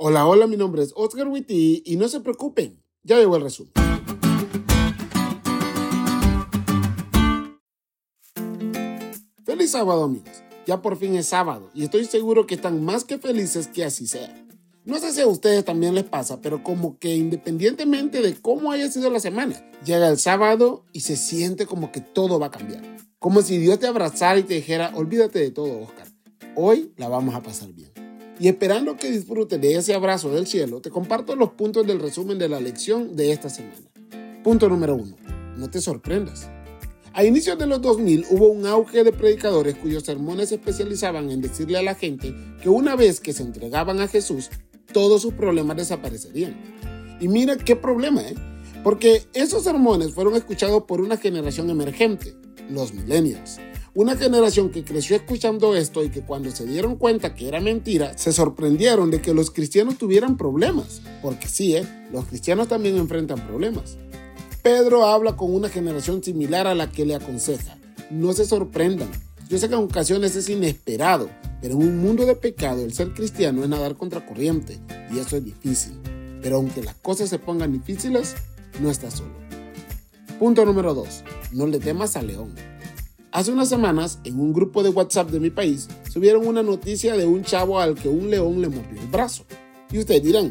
Hola, hola, mi nombre es Oscar Witty y no se preocupen, ya llegó el resumen. Feliz sábado, amigos. Ya por fin es sábado y estoy seguro que están más que felices que así sea. No sé si a ustedes también les pasa, pero como que independientemente de cómo haya sido la semana, llega el sábado y se siente como que todo va a cambiar. Como si Dios te abrazara y te dijera, olvídate de todo, Oscar. Hoy la vamos a pasar bien. Y esperando que disfrutes de ese abrazo del cielo, te comparto los puntos del resumen de la lección de esta semana. Punto número uno. No te sorprendas. A inicios de los 2000 hubo un auge de predicadores cuyos sermones se especializaban en decirle a la gente que una vez que se entregaban a Jesús, todos sus problemas desaparecerían. Y mira qué problema, ¿eh? Porque esos sermones fueron escuchados por una generación emergente, los millennials. Una generación que creció escuchando esto y que cuando se dieron cuenta que era mentira, se sorprendieron de que los cristianos tuvieran problemas. Porque sí, ¿eh? los cristianos también enfrentan problemas. Pedro habla con una generación similar a la que le aconseja. No se sorprendan. Yo sé que en ocasiones es inesperado, pero en un mundo de pecado el ser cristiano es nadar contra corriente y eso es difícil. Pero aunque las cosas se pongan difíciles, no estás solo. Punto número 2. No le temas al león. Hace unas semanas, en un grupo de WhatsApp de mi país, subieron una noticia de un chavo al que un león le mordió el brazo. Y ustedes dirán,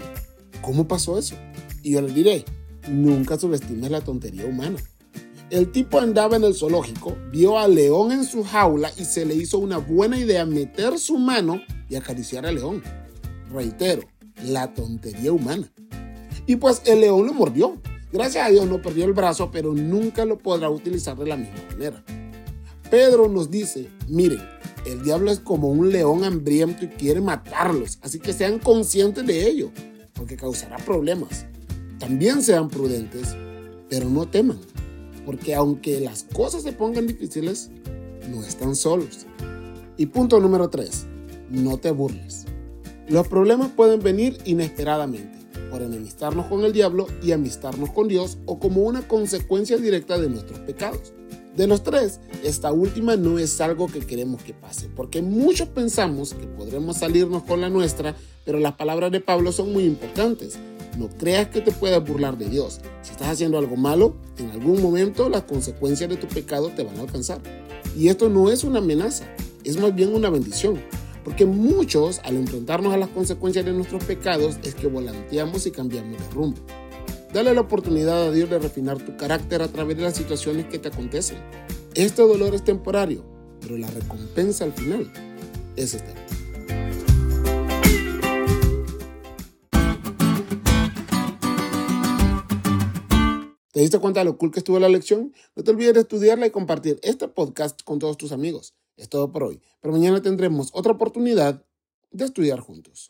¿cómo pasó eso? Y yo les diré, nunca subestimes la tontería humana. El tipo andaba en el zoológico, vio al león en su jaula y se le hizo una buena idea meter su mano y acariciar al león. Reitero, la tontería humana. Y pues el león lo mordió. Gracias a Dios no perdió el brazo, pero nunca lo podrá utilizar de la misma manera. Pedro nos dice, miren, el diablo es como un león hambriento y quiere matarlos, así que sean conscientes de ello, porque causará problemas. También sean prudentes, pero no teman, porque aunque las cosas se pongan difíciles, no están solos. Y punto número 3, no te burles. Los problemas pueden venir inesperadamente, por enemistarnos con el diablo y amistarnos con Dios o como una consecuencia directa de nuestros pecados. De los tres, esta última no es algo que queremos que pase, porque muchos pensamos que podremos salirnos con la nuestra, pero las palabras de Pablo son muy importantes. No creas que te puedas burlar de Dios. Si estás haciendo algo malo, en algún momento las consecuencias de tu pecado te van a alcanzar. Y esto no es una amenaza, es más bien una bendición. Porque muchos, al enfrentarnos a las consecuencias de nuestros pecados, es que volanteamos y cambiamos de rumbo. Dale la oportunidad a Dios de refinar tu carácter a través de las situaciones que te acontecen. Este dolor es temporario, pero la recompensa al final es eterna. ¿Te diste cuenta de lo cool que estuvo la lección? No te olvides de estudiarla y compartir este podcast con todos tus amigos. Es todo por hoy, pero mañana tendremos otra oportunidad de estudiar juntos.